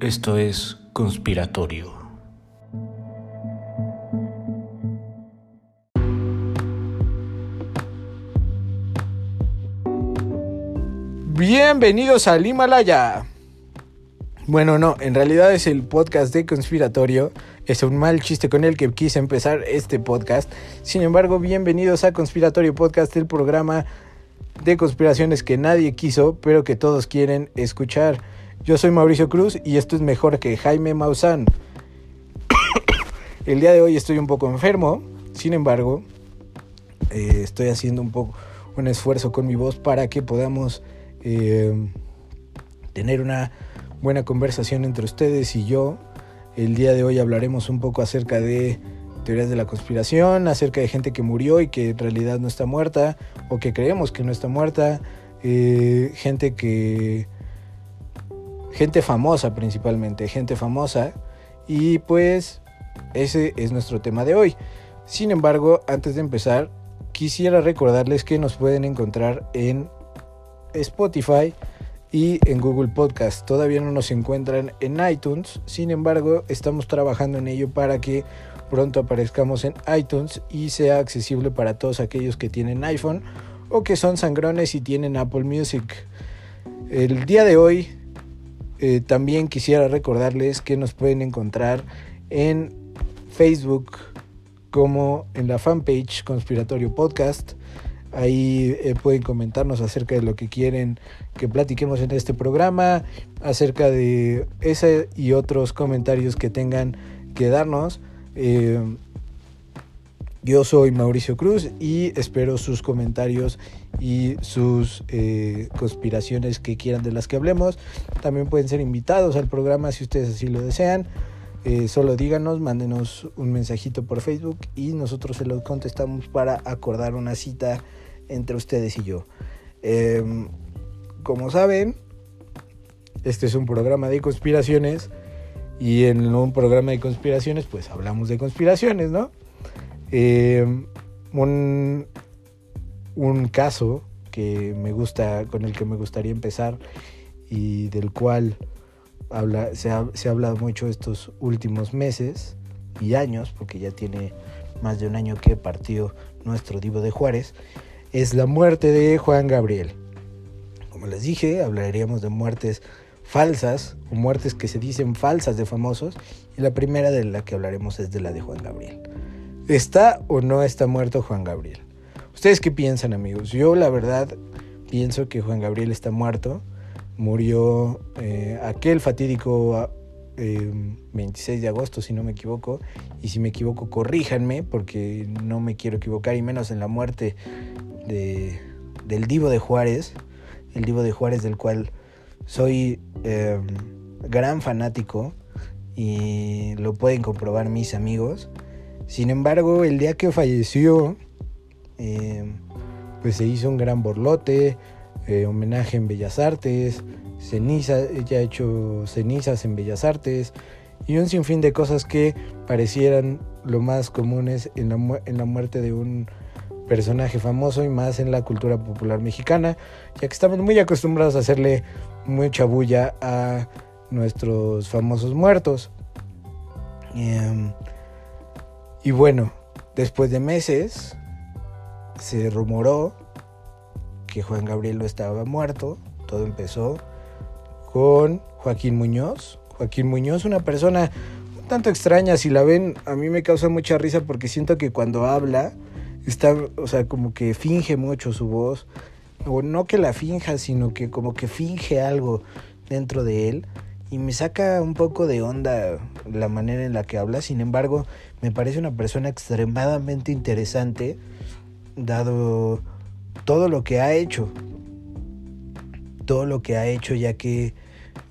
Esto es conspiratorio. Bienvenidos al Himalaya. Bueno, no, en realidad es el podcast de Conspiratorio. Es un mal chiste con el que quise empezar este podcast. Sin embargo, bienvenidos a Conspiratorio Podcast, el programa de conspiraciones que nadie quiso, pero que todos quieren escuchar. Yo soy Mauricio Cruz y esto es mejor que Jaime Maussan. El día de hoy estoy un poco enfermo, sin embargo, eh, estoy haciendo un poco un esfuerzo con mi voz para que podamos eh, tener una buena conversación entre ustedes y yo. El día de hoy hablaremos un poco acerca de teorías de la conspiración, acerca de gente que murió y que en realidad no está muerta, o que creemos que no está muerta, eh, gente que... gente famosa principalmente, gente famosa, y pues ese es nuestro tema de hoy. Sin embargo, antes de empezar, quisiera recordarles que nos pueden encontrar en Spotify y en Google Podcast. Todavía no nos encuentran en iTunes, sin embargo, estamos trabajando en ello para que pronto aparezcamos en iTunes y sea accesible para todos aquellos que tienen iPhone o que son sangrones y tienen Apple Music. El día de hoy eh, también quisiera recordarles que nos pueden encontrar en Facebook como en la fanpage Conspiratorio Podcast. Ahí eh, pueden comentarnos acerca de lo que quieren que platiquemos en este programa, acerca de ese y otros comentarios que tengan que darnos. Eh, yo soy Mauricio Cruz y espero sus comentarios y sus eh, conspiraciones que quieran de las que hablemos. También pueden ser invitados al programa si ustedes así lo desean. Eh, solo díganos, mándenos un mensajito por Facebook y nosotros se lo contestamos para acordar una cita entre ustedes y yo. Em, como saben, este es un programa de conspiraciones y en un programa de conspiraciones, pues hablamos de conspiraciones, ¿no? Eh, un, un caso que me gusta, con el que me gustaría empezar y del cual se, ha, se ha hablado mucho estos últimos meses y años, porque ya tiene más de un año que partió nuestro Divo de Juárez, es la muerte de Juan Gabriel. Como les dije, hablaríamos de muertes falsas o muertes que se dicen falsas de famosos y la primera de la que hablaremos es de la de Juan Gabriel. ¿Está o no está muerto Juan Gabriel? ¿Ustedes qué piensan amigos? Yo la verdad pienso que Juan Gabriel está muerto. Murió eh, aquel fatídico eh, 26 de agosto, si no me equivoco. Y si me equivoco, corríjanme, porque no me quiero equivocar, y menos en la muerte de, del Divo de Juárez. El Divo de Juárez del cual soy eh, gran fanático y lo pueden comprobar mis amigos. Sin embargo, el día que falleció, eh, pues se hizo un gran borlote, eh, homenaje en Bellas Artes, ceniza, ella ha hecho cenizas en Bellas Artes y un sinfín de cosas que parecieran lo más comunes en la, en la muerte de un personaje famoso y más en la cultura popular mexicana, ya que estamos muy acostumbrados a hacerle mucha bulla a nuestros famosos muertos. Eh, y bueno, después de meses se rumoró que Juan Gabriel no estaba muerto. Todo empezó con Joaquín Muñoz. Joaquín Muñoz, una persona un tanto extraña, si la ven, a mí me causa mucha risa porque siento que cuando habla, está, o sea, como que finge mucho su voz. O no que la finja, sino que como que finge algo dentro de él. Y me saca un poco de onda la manera en la que habla. Sin embargo, me parece una persona extremadamente interesante, dado todo lo que ha hecho. Todo lo que ha hecho, ya que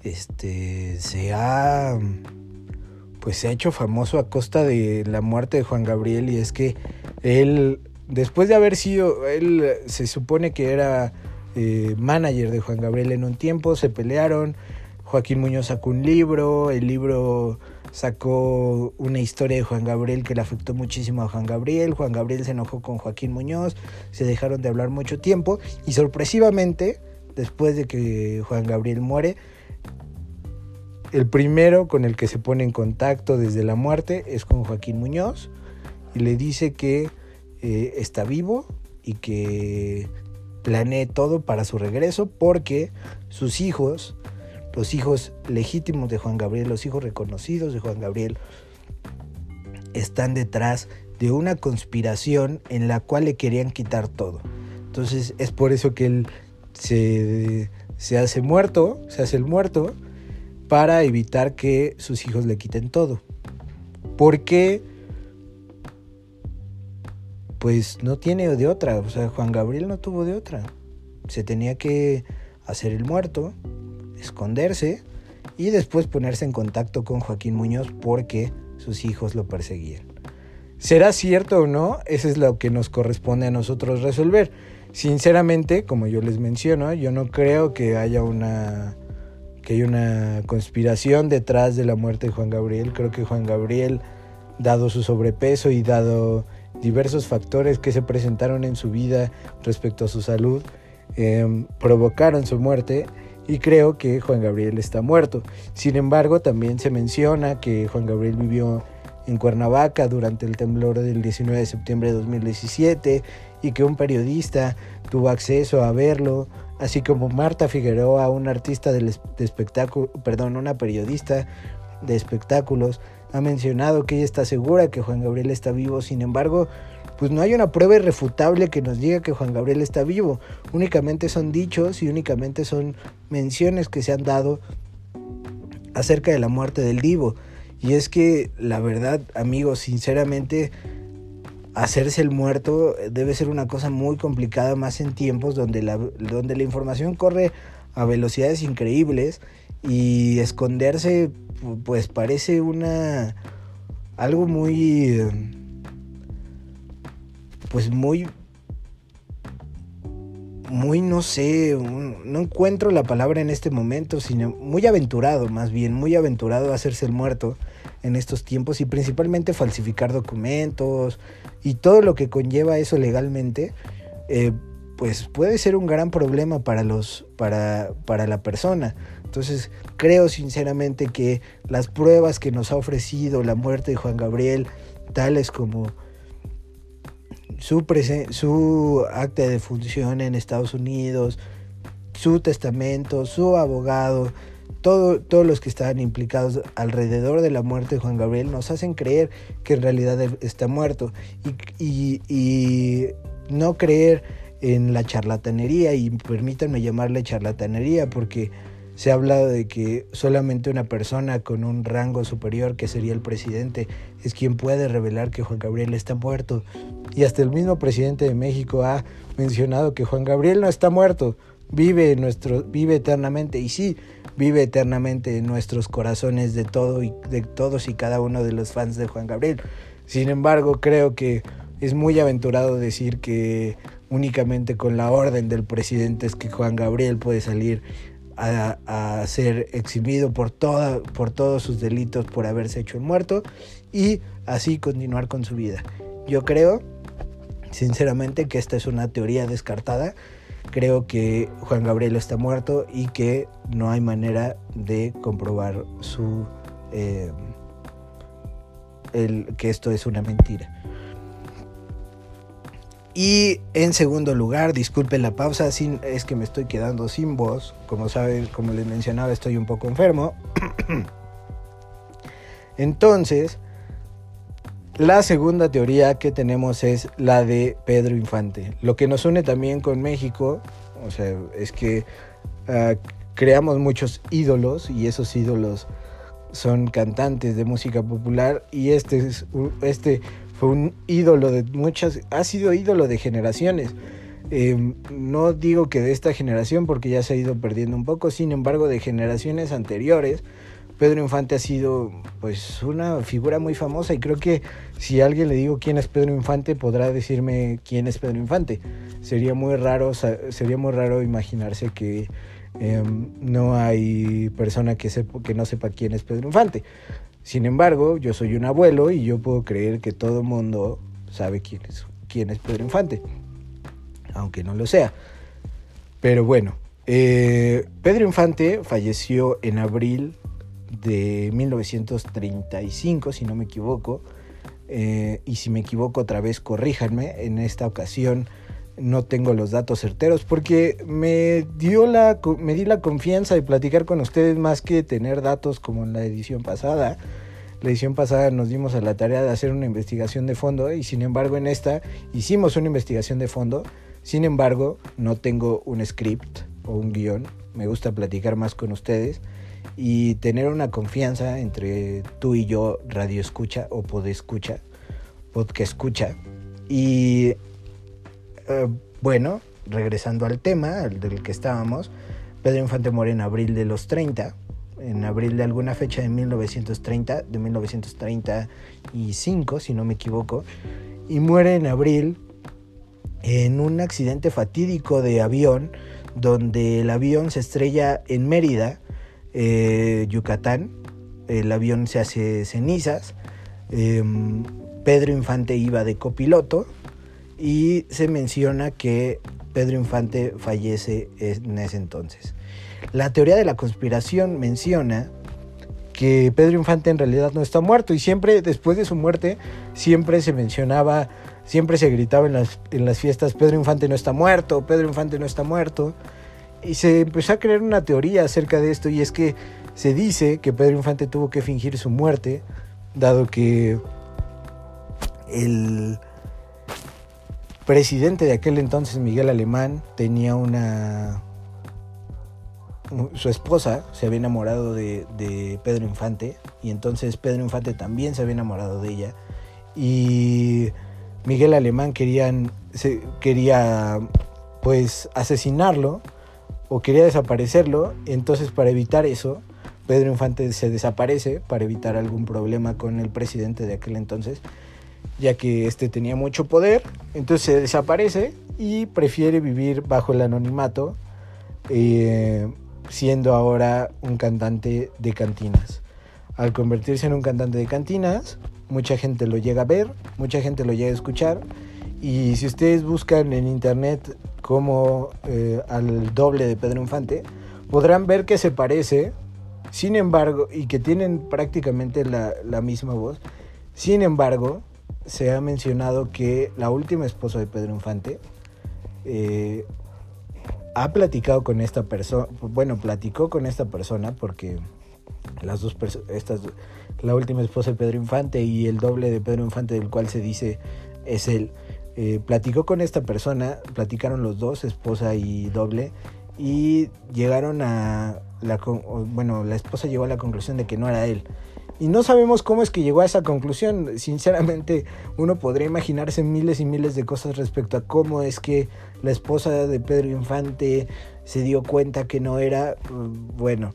este se ha pues se ha hecho famoso a costa de la muerte de Juan Gabriel y es que él después de haber sido él se supone que era eh, manager de Juan Gabriel en un tiempo se pelearon Joaquín Muñoz sacó un libro el libro sacó una historia de Juan Gabriel que le afectó muchísimo a Juan Gabriel. Juan Gabriel se enojó con Joaquín Muñoz, se dejaron de hablar mucho tiempo y sorpresivamente, después de que Juan Gabriel muere, el primero con el que se pone en contacto desde la muerte es con Joaquín Muñoz y le dice que eh, está vivo y que planee todo para su regreso porque sus hijos, los hijos legítimos de Juan Gabriel, los hijos reconocidos de Juan Gabriel, están detrás de una conspiración en la cual le querían quitar todo. Entonces es por eso que él se, se hace muerto, se hace el muerto, para evitar que sus hijos le quiten todo. ¿Por qué? Pues no tiene de otra, o sea, Juan Gabriel no tuvo de otra. Se tenía que hacer el muerto, esconderse y después ponerse en contacto con Joaquín Muñoz porque sus hijos lo perseguían. ¿Será cierto o no? Eso es lo que nos corresponde a nosotros resolver. Sinceramente, como yo les menciono, yo no creo que haya una que hay una conspiración detrás de la muerte de Juan Gabriel. Creo que Juan Gabriel, dado su sobrepeso y dado diversos factores que se presentaron en su vida respecto a su salud, em, provocaron su muerte y creo que Juan Gabriel está muerto. Sin embargo, también se menciona que Juan Gabriel vivió en Cuernavaca durante el temblor del 19 de septiembre de 2017 y que un periodista tuvo acceso a verlo así como Marta Figueroa, una artista de espectáculo, perdón, una periodista de espectáculos, ha mencionado que ella está segura que Juan Gabriel está vivo, sin embargo, pues no hay una prueba irrefutable que nos diga que Juan Gabriel está vivo, únicamente son dichos y únicamente son menciones que se han dado acerca de la muerte del divo. Y es que la verdad, amigos, sinceramente, hacerse el muerto debe ser una cosa muy complicada, más en tiempos donde la, donde la información corre a velocidades increíbles y esconderse pues parece una algo muy pues muy muy no sé, no encuentro la palabra en este momento, sino muy aventurado más bien, muy aventurado a hacerse el muerto en estos tiempos y principalmente falsificar documentos y todo lo que conlleva eso legalmente, eh, pues puede ser un gran problema para, los, para, para la persona. Entonces creo sinceramente que las pruebas que nos ha ofrecido la muerte de Juan Gabriel, tales como su, su acta de función en Estados Unidos, su testamento, su abogado, todos los que estaban implicados alrededor de la muerte de Juan Gabriel nos hacen creer que en realidad está muerto. Y, no creer en la charlatanería y permítanme llamarle charlatanería porque se ha hablado de que solamente una persona con un rango superior, que sería el presidente, es quien puede revelar que Juan Gabriel está muerto. Y hasta el mismo presidente de México ha mencionado que Juan Gabriel no está muerto, vive, nuestro, vive eternamente. Y sí, vive eternamente en nuestros corazones de, todo y, de todos y cada uno de los fans de Juan Gabriel. Sin embargo, creo que es muy aventurado decir que únicamente con la orden del presidente es que Juan Gabriel puede salir a, ser exhibido por, toda, por todos sus delitos por haberse hecho el muerto y así continuar con su vida. Yo creo, sinceramente, que esta es una teoría descartada creo que Juan Gabriel está muerto y que no hay manera de comprobar su eh, el, que esto es una mentira. Y en segundo lugar, disculpen la pausa, es que me estoy quedando sin voz. Como saben, como les mencionaba, estoy un poco enfermo. Entonces, la segunda teoría que tenemos es la de Pedro Infante. Lo que nos une también con México, o sea, es que ah, creamos muchos ídolos y esos ídolos son cantantes de música popular y este, es, este fue un ídolo de muchas, ha sido ídolo de generaciones. Em, no digo que de esta generación porque ya se ha ido perdiendo un poco, sin embargo de generaciones anteriores Pedro Infante ha sido pues una figura muy famosa y creo que si a alguien le digo quién es Pedro Infante podrá decirme quién es Pedro Infante. Sería muy raro, sería muy raro imaginarse que em, no hay persona que, que no sepa quién es Pedro Infante. Sin embargo, yo soy un abuelo y yo puedo creer que todo el mundo sabe quién es, Pedro Infante, aunque no lo sea. Pero bueno, eh, Pedro Infante falleció en abril de 1935, si no me equivoco. Eh, y si me equivoco otra vez, corríjanme. En esta ocasión no tengo los datos certeros porque me dio la me di la confianza de platicar con ustedes más que tener datos como en la edición pasada. La edición pasada nos dimos a la tarea de hacer una investigación de fondo y sin embargo en esta hicimos una investigación de fondo. Sin embargo, no tengo un script o un guion. Me gusta platicar más con ustedes y tener una confianza entre tú y yo, radio escucha o pod escucha, podcast escucha. Y eh, bueno, regresando al tema del que estábamos, Pedro Infante muere en abril de los 30, en abril de alguna fecha de 1930, de 1935, si no me equivoco, y muere en abril en un accidente fatídico de avión, donde el avión se estrella en Mérida, eh, Yucatán, el avión se hace cenizas, em, Pedro Infante iba de copiloto, y se menciona que Pedro Infante fallece en ese entonces. La teoría de la conspiración menciona que Pedro Infante en realidad no está muerto y siempre después de su muerte siempre se mencionaba, siempre se gritaba en las, en las fiestas, Pedro Infante no está muerto, Pedro Infante no está muerto. Y se empezó a crear una teoría acerca de esto y es que se dice que Pedro Infante tuvo que fingir su muerte, dado que el, presidente de aquel entonces, Miguel Alemán, tenía una... Su esposa se había enamorado de, Pedro Infante y entonces Pedro Infante también se había enamorado de ella y Miguel Alemán querían, se, quería pues asesinarlo o quería desaparecerlo, entonces para evitar eso, Pedro Infante se desaparece para evitar algún problema con el presidente de aquel entonces ya que este tenía mucho poder, entonces se desaparece y prefiere vivir bajo el anonimato, eh, siendo ahora un cantante de cantinas. Al convertirse en un cantante de cantinas, mucha gente lo llega a ver, mucha gente lo llega a escuchar, y si ustedes buscan en internet como eh, al doble de Pedro Infante, podrán ver que se parece, sin embargo, y que tienen prácticamente la, la misma voz. Sin embargo, se ha mencionado que la última esposa de Pedro Infante eh, ha platicado con esta persona, bueno, platicó con esta persona porque las dos personas, la última esposa de Pedro Infante y el doble de Pedro Infante del cual se dice es él, eh, platicó con esta persona, platicaron los dos, esposa y doble, y llegaron a la, bueno, la esposa llegó a la conclusión de que no era él. Y no sabemos cómo es que llegó a esa conclusión. Sinceramente, uno podría imaginarse miles y miles de cosas respecto a cómo es que la esposa de Pedro Infante se dio cuenta que no era, mm, bueno,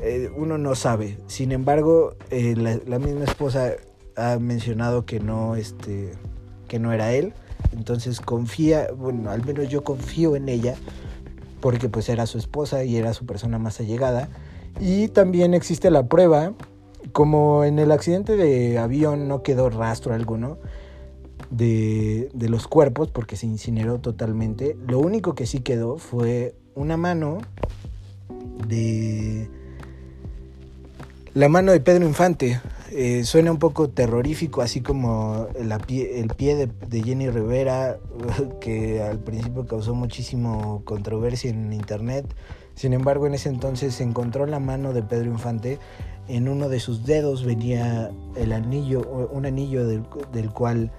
eh, uno no sabe. Sin embargo, eh, la, misma esposa ha mencionado que no, este, que no era él. Entonces confía, bueno, al menos yo confío en ella, porque pues era su esposa y era su persona más allegada. Y también existe la prueba como en el accidente de avión no quedó rastro alguno de, los cuerpos porque se incineró totalmente, lo único que sí quedó fue una mano de la mano de Pedro Infante. Eh, suena un poco terrorífico, así como el pie de, de, Jenny Rivera, que al principio causó muchísimo controversia en internet. Sin embargo, en ese entonces se encontró la mano de Pedro Infante en uno de sus dedos venía el anillo, un anillo del, cual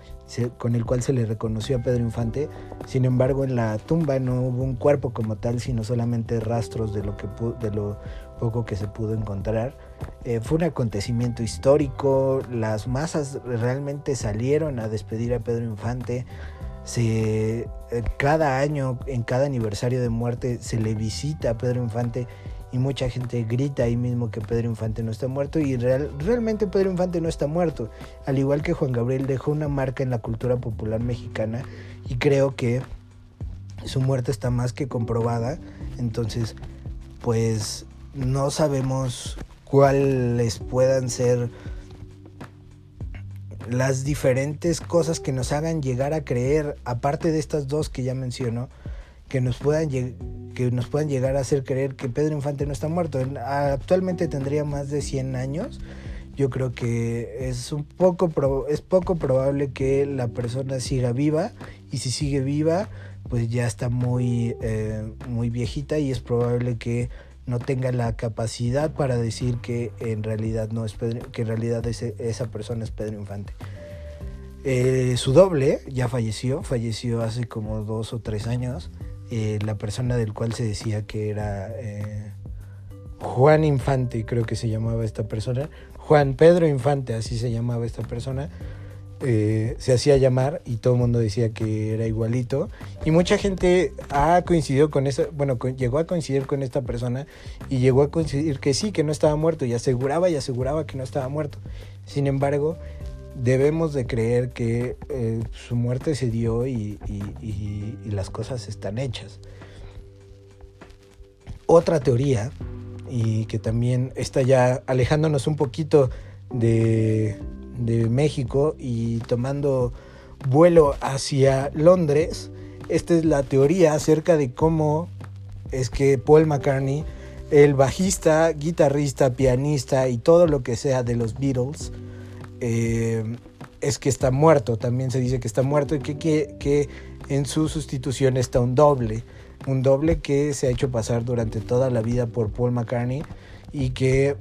con el cual se le reconoció a Pedro Infante. Sin embargo, en la tumba no hubo un cuerpo como tal, sino solamente rastros de lo, que, de lo poco que se pudo encontrar. Eh, fue un acontecimiento histórico, las masas realmente salieron a despedir a Pedro Infante. Se, eh, cada año, en cada aniversario de muerte, se le visita a Pedro Infante y mucha gente grita ahí mismo que Pedro Infante no está muerto y realmente Pedro Infante no está muerto, al igual que Juan Gabriel dejó una marca en la cultura popular mexicana y creo que su muerte está más que comprobada, entonces pues no sabemos cuáles puedan ser las diferentes cosas que nos hagan llegar a creer, aparte de estas dos que ya menciono, que nos puedan que nos puedan llegar a hacer creer que Pedro Infante no está muerto. Actualmente tendría más de 100 años. Yo creo que es un poco es poco probable que la persona siga viva y si sigue viva pues ya está muy eh, muy viejita y es probable que no tenga la capacidad para decir que en realidad no es que en realidad esa persona es Pedro Infante. Eh, su doble ya falleció, falleció hace como dos o tres años. Eh, la persona del cual se decía que era eh, Juan Infante, creo que se llamaba esta persona, Juan Pedro Infante, así se llamaba esta persona, se hacía llamar y todo el mundo decía que era igualito. Y mucha gente ha coincidido con esa, bueno, llegó a coincidir con esta persona y llegó a coincidir que sí, que no estaba muerto y aseguraba y aseguraba que no estaba muerto. Sin embargo, debemos de creer que eh, su muerte se dio y, las cosas están hechas. Otra teoría, y que también está ya alejándonos un poquito de, de México y tomando vuelo hacia Londres, esta es la teoría acerca de cómo es que Paul McCartney, el bajista, guitarrista, pianista y todo lo que sea de los Beatles, eh, es que está muerto, también se dice que está muerto y que, que, en su sustitución está un doble, un doble que se ha hecho pasar durante toda la vida por Paul McCartney y que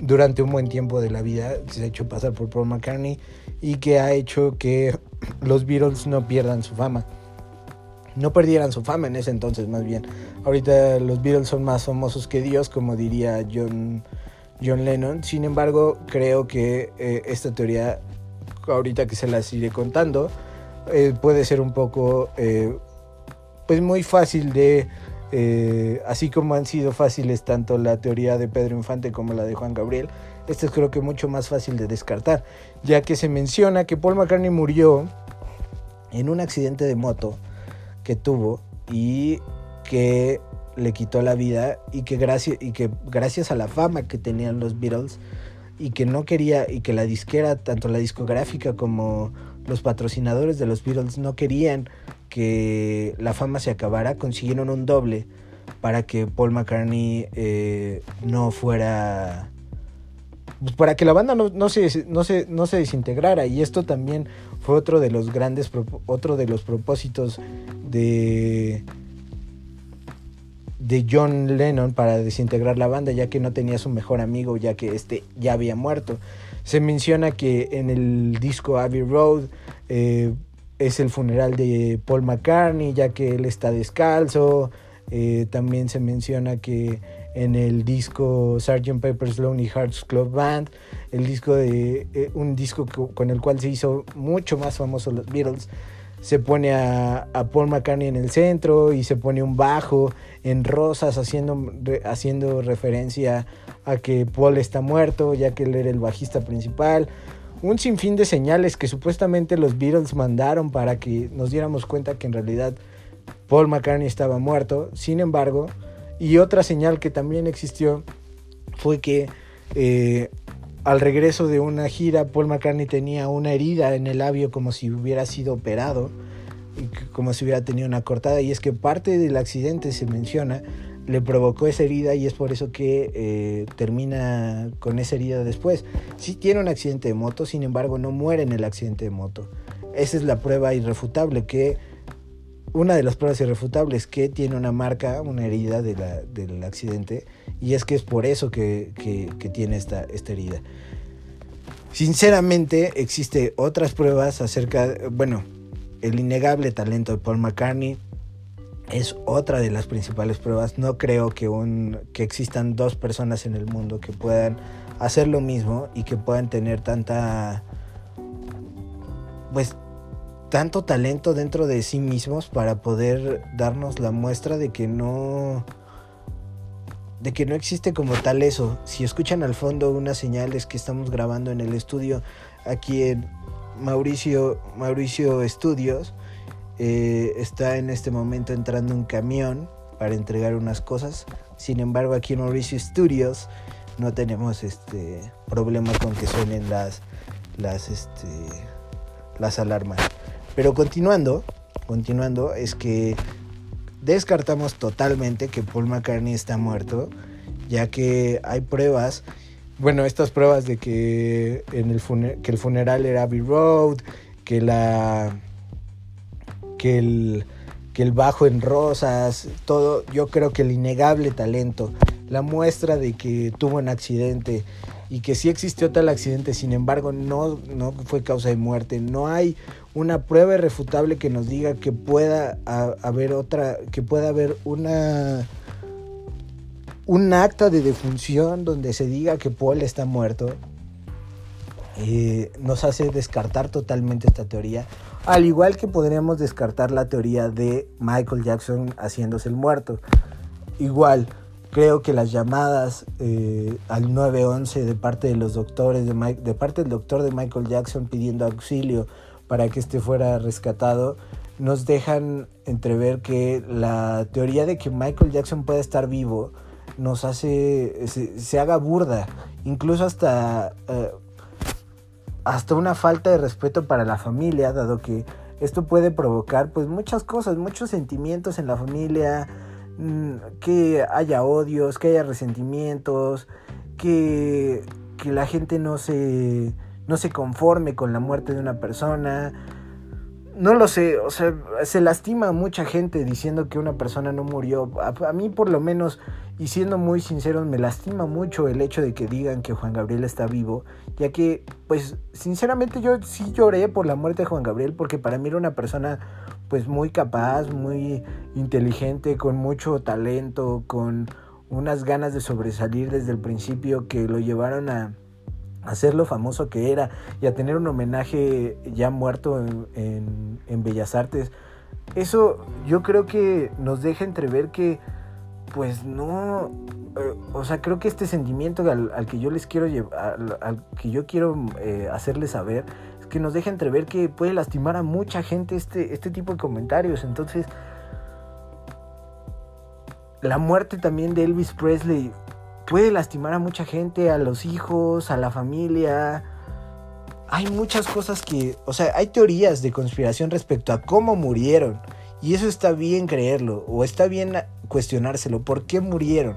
durante un buen tiempo de la vida se ha hecho pasar por Paul McCartney y que ha hecho que los Beatles no pierdan su fama. No perdieran su fama en ese entonces, más bien. Ahorita los Beatles son más famosos que Dios, como diría John John Lennon. Sin embargo, creo que eh, esta teoría, ahorita que se las iré contando, eh, puede ser un poco, eh, pues muy fácil de, así como han sido fáciles tanto la teoría de Pedro Infante como la de Juan Gabriel, esta es creo que mucho más fácil de descartar, ya que se menciona que Paul McCartney murió en un accidente de moto que tuvo y que le quitó la vida y que, gracias, y que gracias a la fama que tenían los Beatles y que no quería y que la disquera, tanto la discográfica como los patrocinadores de los Beatles no querían que la fama se acabara, consiguieron un doble para que Paul McCartney eh, no fuera... Pues para que la banda no, no, se, no, se, no se desintegrara y esto también fue otro de los grandes, otro de los propósitos de, de John Lennon para desintegrar la banda, ya que no tenía su mejor amigo, ya que este ya había muerto. Se menciona que en el disco Abbey Road eh, es el funeral de Paul McCartney, ya que él está descalzo. Eh, también se menciona que en el disco Sgt. Pepper's Lonely Hearts Club Band, el disco de eh, un disco con el cual se hizo mucho más famoso los Beatles, se pone a, Paul McCartney en el centro y se pone un bajo en rosas haciendo, haciendo referencia a que Paul está muerto, ya que él era el bajista principal. Un sinfín de señales que supuestamente los Beatles mandaron para que nos diéramos cuenta que en realidad Paul McCartney estaba muerto. Sin embargo, y otra señal que también existió fue que eh, al regreso de una gira, Paul McCartney tenía una herida en el labio como si hubiera sido operado, como si hubiera tenido una cortada. Y es que parte del accidente se menciona, le provocó esa herida y es por eso que eh, termina con esa herida después. Sí tiene un accidente de moto, sin embargo no muere en el accidente de moto. Esa es la prueba irrefutable que una de las pruebas irrefutables que tiene una marca, una herida del accidente, y es que es por eso que, tiene esta, esta herida. Sinceramente, existe otras pruebas acerca, bueno, el innegable talento de Paul McCartney es otra de las principales pruebas. No creo que, un, que existan dos personas en el mundo que puedan hacer lo mismo y que puedan tener tanta, pues, tanto talento dentro de sí mismos para poder darnos la muestra de que no de que no existe como tal eso. Si escuchan al fondo unas señales que estamos grabando en el estudio aquí en Mauricio Mauricio Estudios, eh, está en este momento entrando un camión para entregar unas cosas. Sin embargo, aquí en Mauricio Studios no tenemos este problema con que suenen las las este las alarmas. Pero continuando, continuando, es que descartamos totalmente que Paul McCartney está muerto, ya que hay pruebas, bueno, estas pruebas de que, en el, que el funeral era Abbey Road, que la que el que el bajo en rosas, todo, yo creo que el innegable talento, la muestra de que tuvo un accidente y que sí existió tal accidente, sin embargo no, no fue causa de muerte, no hay una prueba irrefutable que nos diga que pueda haber otra, que pueda haber una un acta de defunción donde se diga que Paul está muerto, eh, nos hace descartar totalmente esta teoría. Al igual que podríamos descartar la teoría de Michael Jackson haciéndose el muerto. Igual, creo que las llamadas eh, al 911 de parte de los doctores, de, parte del doctor de Michael Jackson pidiendo auxilio para que este fuera rescatado, nos dejan entrever que la teoría de que Michael Jackson puede estar vivo nos hace, se, haga burda, incluso hasta, eh, hasta una falta de respeto para la familia, dado que esto puede provocar pues muchas cosas, muchos sentimientos en la familia, mm, que haya odios, que haya resentimientos, que, que la gente no se no se conforme con la muerte de una persona. No lo sé, o sea, se lastima a mucha gente diciendo que una persona no murió. A, mí por lo menos, y siendo muy sincero, me lastima mucho el hecho de que digan que Juan Gabriel está vivo, ya que, pues, sinceramente yo sí lloré por la muerte de Juan Gabriel, porque para mí era una persona, pues, muy capaz, muy inteligente, con mucho talento, con unas ganas de sobresalir desde el principio que lo llevaron a a ser lo famoso que era y a tener un homenaje ya muerto en, Bellas Artes. Eso yo creo que nos deja entrever que pues no, eh, o sea, creo que este sentimiento al, que yo les quiero llevar, al, que yo quiero eh, hacerles saber, es que nos deja entrever que puede lastimar a mucha gente este, este tipo de comentarios. Entonces, la muerte también de Elvis Presley puede lastimar a mucha gente, a los hijos, a la familia. Hay muchas cosas que, o sea, hay teorías de conspiración respecto a cómo murieron. Y eso está bien creerlo, o está bien cuestionárselo. ¿Por qué murieron?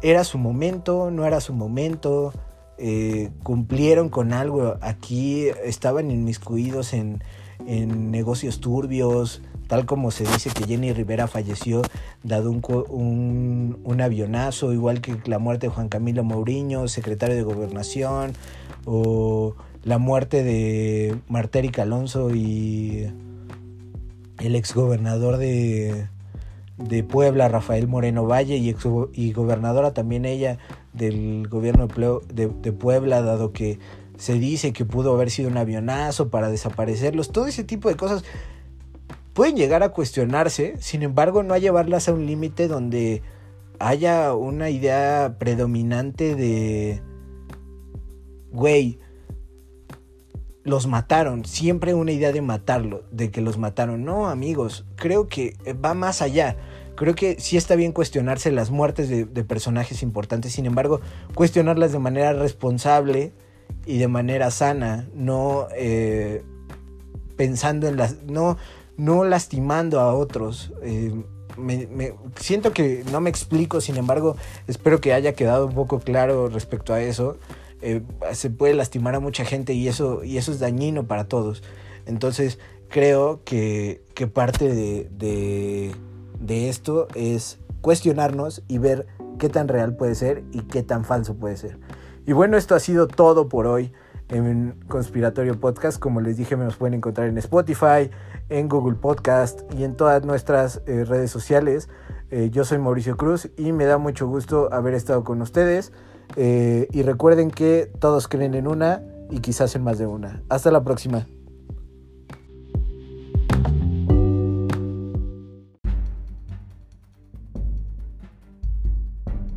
¿Era su momento? ¿No era su momento? Eh, ¿Cumplieron con algo? Aquí estaban inmiscuidos en, en negocios turbios tal como se dice que Jenny Rivera falleció dado un, un, avionazo, igual que la muerte de Juan Camilo Mourinho, secretario de Gobernación, o la muerte de Martérica Alonso y el exgobernador de, de Puebla, Rafael Moreno Valle, y, ex, y gobernadora también ella del gobierno de, de Puebla, dado que se dice que pudo haber sido un avionazo para desaparecerlos, todo ese tipo de cosas pueden llegar a cuestionarse, sin embargo no a llevarlas a un límite donde haya una idea predominante de, güey, los mataron, siempre una idea de matarlo, de que los mataron. No, amigos, creo que va más allá. Creo que sí está bien cuestionarse las muertes de, personajes importantes, sin embargo, cuestionarlas de manera responsable y de manera sana, no eh, pensando en las... No, no lastimando a otros. Eh, siento que no me explico, sin embargo, espero que haya quedado un poco claro respecto a eso. Eh, se puede lastimar a mucha gente y eso, y eso es dañino para todos. Entonces, creo que, que parte de, de, de esto es cuestionarnos y ver qué tan real puede ser y qué tan falso puede ser. Y bueno, esto ha sido todo por hoy en Conspiratorio Podcast. Como les dije, me los pueden encontrar en Spotify, en Google Podcast y en todas nuestras eh, redes sociales. Eh, yo soy Mauricio Cruz y me da mucho gusto haber estado con ustedes. Eh, y recuerden que todos creen en una y quizás en más de una. Hasta la próxima.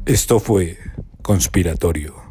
Esto fue Conspiratorio.